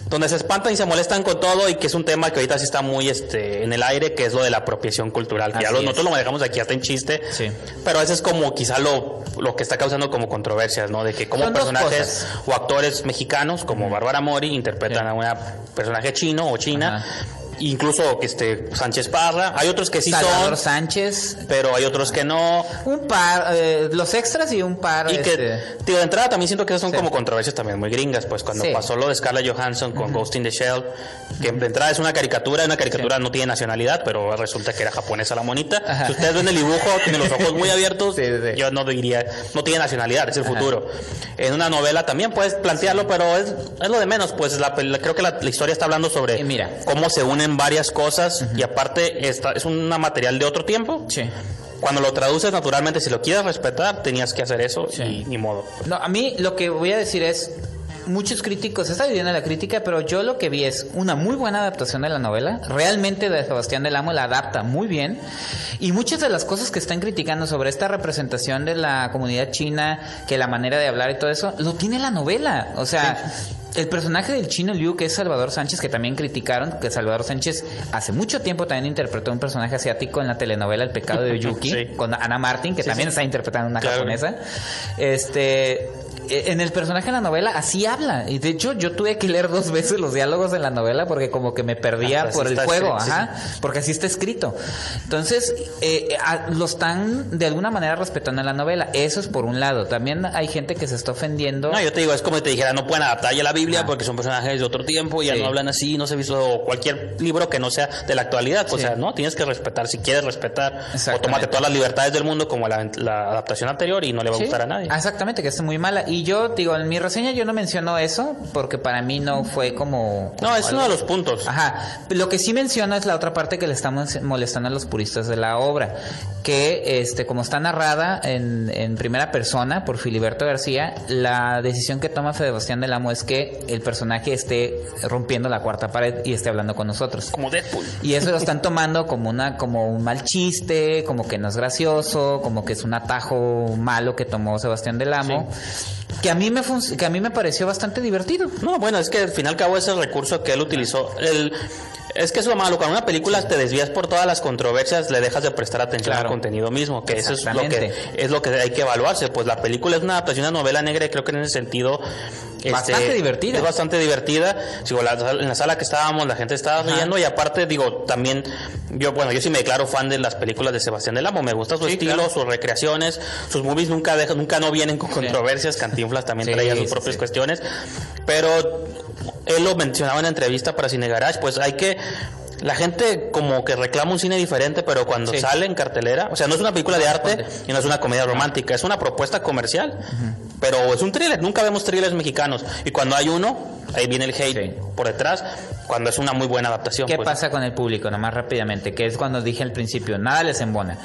donde se espantan y se molestan con todo y que es un tema que ahorita sí está muy este en el aire, que es lo de la apropiación cultural, que ya lo, nosotros lo manejamos aquí hasta en chiste, sí. pero a veces es como quizá lo, lo que está causando como controversias, ¿no? De que como personajes o actores mexicanos como. Bárbara Mori interpretan sí. a un personaje chino o china. Ajá incluso este Sánchez Parra hay otros que sí Salvador son Sánchez pero hay otros que no un par eh, los extras y un par y este... que tío de entrada también siento que esas son sí. como controversias también muy gringas pues cuando sí. pasó lo de Scarlett Johansson con uh -huh. Ghost in the Shell que de entrada es una caricatura una caricatura sí. no tiene nacionalidad pero resulta que era japonesa la monita Ajá. si ustedes ven el dibujo tiene los ojos muy abiertos yo no diría no tiene nacionalidad es el Ajá. futuro en una novela también puedes plantearlo pero es, es lo de menos pues la, la, creo que la, la, historia está hablando sobre mira. cómo se unen varias cosas uh -huh. y aparte esta, es un material de otro tiempo. Sí. Cuando lo traduces naturalmente, si lo quieres respetar, tenías que hacer eso sí. y ni modo. No, a mí lo que voy a decir es, muchos críticos, está dividiendo la crítica, pero yo lo que vi es una muy buena adaptación de la novela. Realmente de Sebastián del Amo la adapta muy bien. Y muchas de las cosas que están criticando sobre esta representación de la comunidad china, que la manera de hablar y todo eso, lo tiene la novela. O sea... Sí el personaje del chino Liu, que es Salvador Sánchez, que también criticaron, que Salvador Sánchez hace mucho tiempo también interpretó un personaje asiático en la telenovela El pecado de Yuki, sí. con Ana Martin, que sí, también sí. está interpretando una claro. japonesa. Este en el personaje de la novela así habla. Y de hecho, yo tuve que leer dos veces los diálogos en la novela porque como que me perdía ah, por el juego, escrito, ajá, sí. porque así está escrito. Entonces, eh, a, lo están de alguna manera respetando en la novela. Eso es por un lado. También hay gente que se está ofendiendo. No, yo te digo, es como te dijera, no pueden adaptar ya la Biblia ah. porque son personajes de otro tiempo, ya sí. no hablan así, no se ha visto cualquier libro que no sea de la actualidad. O sea, no, tienes que respetar, si quieres respetar, o tómate todas las libertades del mundo como la, la adaptación anterior y no le va a gustar a nadie. Exactamente, que es muy mala. Y yo digo, en mi reseña yo no menciono eso porque para mí no fue como... como no, es algo... uno de los puntos. Ajá. Lo que sí menciono es la otra parte que le estamos molestando a los puristas de la obra, que este como está narrada en, en primera persona por Filiberto García, la decisión que toma Sebastián del Amo es que el personaje esté rompiendo la cuarta pared y esté hablando con nosotros. Como Deadpool. Y eso lo están tomando como una como un mal chiste, como que no es gracioso, como que es un atajo malo que tomó Sebastián del Amo. Sí que a mí me que a mí me pareció bastante divertido. No, bueno, es que al final cabo ese recurso que él utilizó, el es que es lo malo, cuando una película te desvías por todas las controversias, le dejas de prestar atención claro. al contenido mismo, que eso es lo que es lo que hay que evaluarse, pues la película es una adaptación de una novela negra y creo que en ese sentido bastante este, divertida. Es bastante divertida. Digo, la, en la sala que estábamos la gente estaba riendo y aparte digo, también yo bueno, yo sí me declaro fan de las películas de Sebastián del Amo, me gusta su sí, estilo, claro. sus recreaciones, sus movies nunca dejan, nunca no vienen con controversias, Cantinflas también sí, traía sus propias cuestiones, pero él lo mencionaba en la entrevista para Cine Garage, pues hay que la gente como que reclama un cine diferente, pero cuando sí. sale en cartelera, o sea, no es una película de arte y no es una comedia romántica, es una propuesta comercial. Uh -huh pero es un thriller, nunca vemos thrillers mexicanos. Y cuando hay uno, ahí viene el hate Sí. por detrás, cuando es una muy buena adaptación. ¿Qué pues. pasa con el público? Nomás rápidamente, que es cuando dije al principio, nada les embona.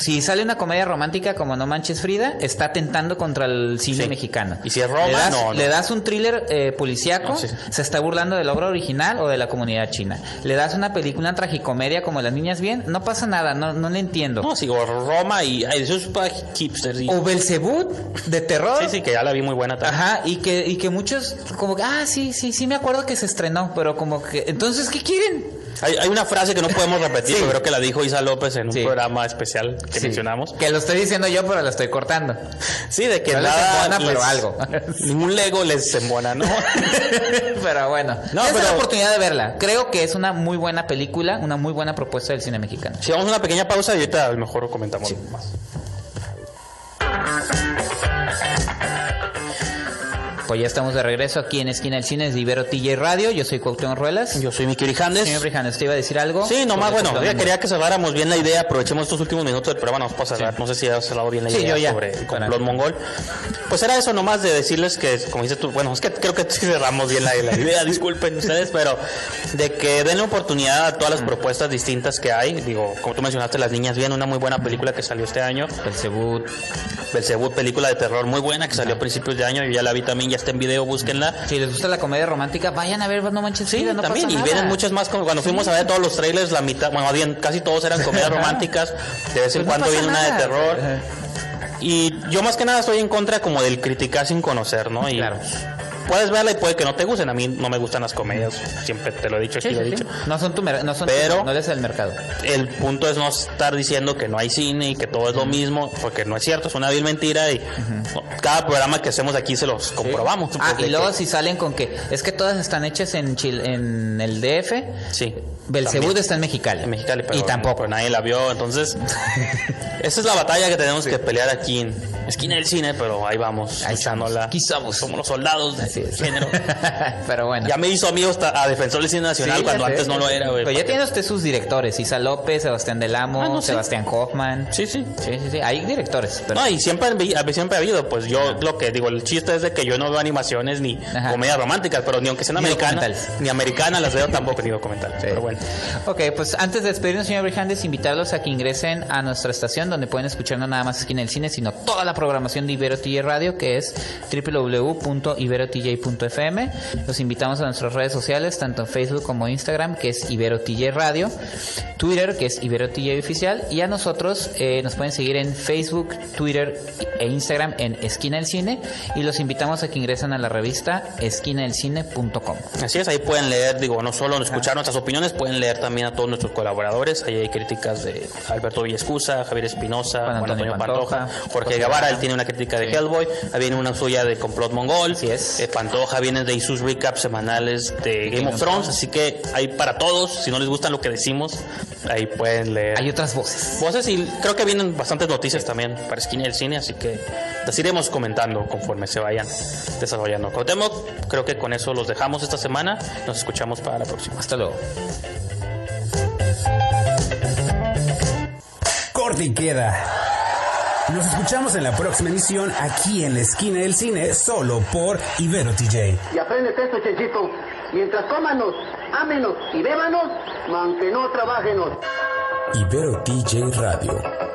Si sale una comedia romántica como No Manches Frida, está atentando contra el cine Sí. mexicano. Y si es Roma, le das, no, no. le das un thriller eh, policíaco, No, sí. se está burlando del obra original o de la comunidad china. Le das una película, una tragicomedia como Las Niñas Bien, no pasa nada, no, no le entiendo. No, sí, o Roma y eso es para hipsters. y- O Belzebut, de terror. Sí, sí, que ya la vi muy buena también. Ajá, y que, y que muchos, como que, ah, sí, sí, sí, me acuerdo que se estrenó, pero como que, entonces, ¿qué quieren? Hay, hay una frase que no podemos repetir, Sí. creo que la dijo Isa López en un Sí. programa especial que Sí, mencionamos. Que lo estoy diciendo yo, pero lo estoy cortando. Sí, de que No les nada embona, pero les- algo. Ningún Lego les embona, ¿no? pero bueno, No, es pero- la oportunidad de verla. Creo que es una muy buena película, una muy buena propuesta del cine mexicano. si vamos a una pequeña pausa y ahorita a lo mejor comentamos más. Pues ya estamos de regreso aquí en Esquina del Cine de Ibero TJ Radio. Yo soy Cuauhtémoc Ruelas. Yo soy Miki Orijandes. Señor Brijandes, ¿te iba a decir algo? Sí, nomás, bueno, ya quería que cerráramos bien la idea, aprovechemos estos últimos minutos del programa, nos vamos a cerrar, no sé si has cerrado bien la Sí, idea yo ya. sobre el complot mongol. Pues era eso nomás de decirles que, como dices tú, bueno, es que creo que sí cerramos bien la, la idea, disculpen ustedes, pero de que den la oportunidad a todas las propuestas distintas que hay, digo, como tú mencionaste, Las Niñas Bien, una muy buena película que salió este año, Belzebut. Belzebú, película de terror muy buena que salió a principios de año, yo ya la vi también, ya está en video, búsquenla. Si les gusta la comedia romántica, vayan a ver No Manches Sí, no también, pasa y nada. vienen muchas más, como cuando fuimos a ver todos los trailers, la mitad, bueno, bien, casi todos eran comedias románticas, de vez en Pues cuando viene una de terror. Y yo más que nada estoy en contra como del criticar sin conocer, ¿no? Y Claro. Puedes verla y puede que no te gusten, a mí no me gustan las comedias, siempre te lo he dicho, aquí Sí, lo he sí, dicho. No son tu no son tu- Pero- no eres el mercado. El punto es no estar diciendo que no hay cine y que todo es lo mismo, porque no es cierto, es una vil mentira y cada programa que hacemos aquí se los comprobamos. Ah, pues, y luego que- si salen con que es que todas están hechas en Chil- en el DF, Sí. También. está en Mexicali. en Mexicali, pero, y tampoco. pero nadie la vio, entonces esa es la batalla que tenemos que pelear aquí en esquina del cine, pero ahí vamos, Ahí luchándola. estamos, aquí somos. Somos los soldados es. género. Pero bueno. Ya me hizo amigo hasta a defensor del cine nacional Sí, cuando antes no lo era, güey. Pero ya tiene usted sus directores, Isa López, Sebastián Del Amo, Ah, no. Sebastián Hoffman. Sí, sí. Sí, sí, sí. Hay directores. Pero... No, y siempre, siempre ha habido, pues yo lo que digo, el chiste es de que yo no veo animaciones ni Ajá. comedias románticas, pero ni aunque sean americanas, ni americanas las veo tampoco ni documentales. Pero bueno. Ok, pues antes de despedirnos, señor Brijandes, invitarlos a que ingresen a nuestra estación donde pueden escuchar no nada más Esquina del Cine, sino toda la programación de Ibero TJ Radio, que es www.iberotj.fm. Los invitamos a nuestras redes sociales, tanto en Facebook como Instagram, que es Ibero TJ Radio, Twitter, que es Ibero TJ Oficial, y a nosotros eh, nos pueden seguir en Facebook, Twitter e Instagram en Esquina del Cine, y los invitamos a que ingresen a la revista esquinadelcine.com. Así es, ahí pueden leer, digo, no solo escuchar nuestras opiniones, pueden leer también a todos nuestros colaboradores. Ahí hay críticas de Alberto Villescusa, Javier Espinosa, Juan Antonio Antonio Pantoja, Pantoja, Jorge Guevara, él tiene una crítica de Sí. Hellboy, ahí viene una suya de Complot Mongol, Así es. Eh, Pantoja viene de sus recaps semanales de Game of Thrones, así que hay para todos, si no les gusta lo que decimos, ahí pueden leer. Hay otras voces. voces y creo que vienen bastantes noticias también para Esquina del Cine, así que las iremos comentando conforme se vayan desarrollando. Cuauhtémoc, creo que con eso los dejamos esta semana. Nos escuchamos para la próxima. Hasta luego. Corte y queda. Nos escuchamos en la próxima emisión aquí en la esquina del cine, solo por Ibero TJ. Y aprendes esto, Chenchito. Mientras cómanos, ámenos y bébanos, aunque no trabajenos. Ibero TJ Radio.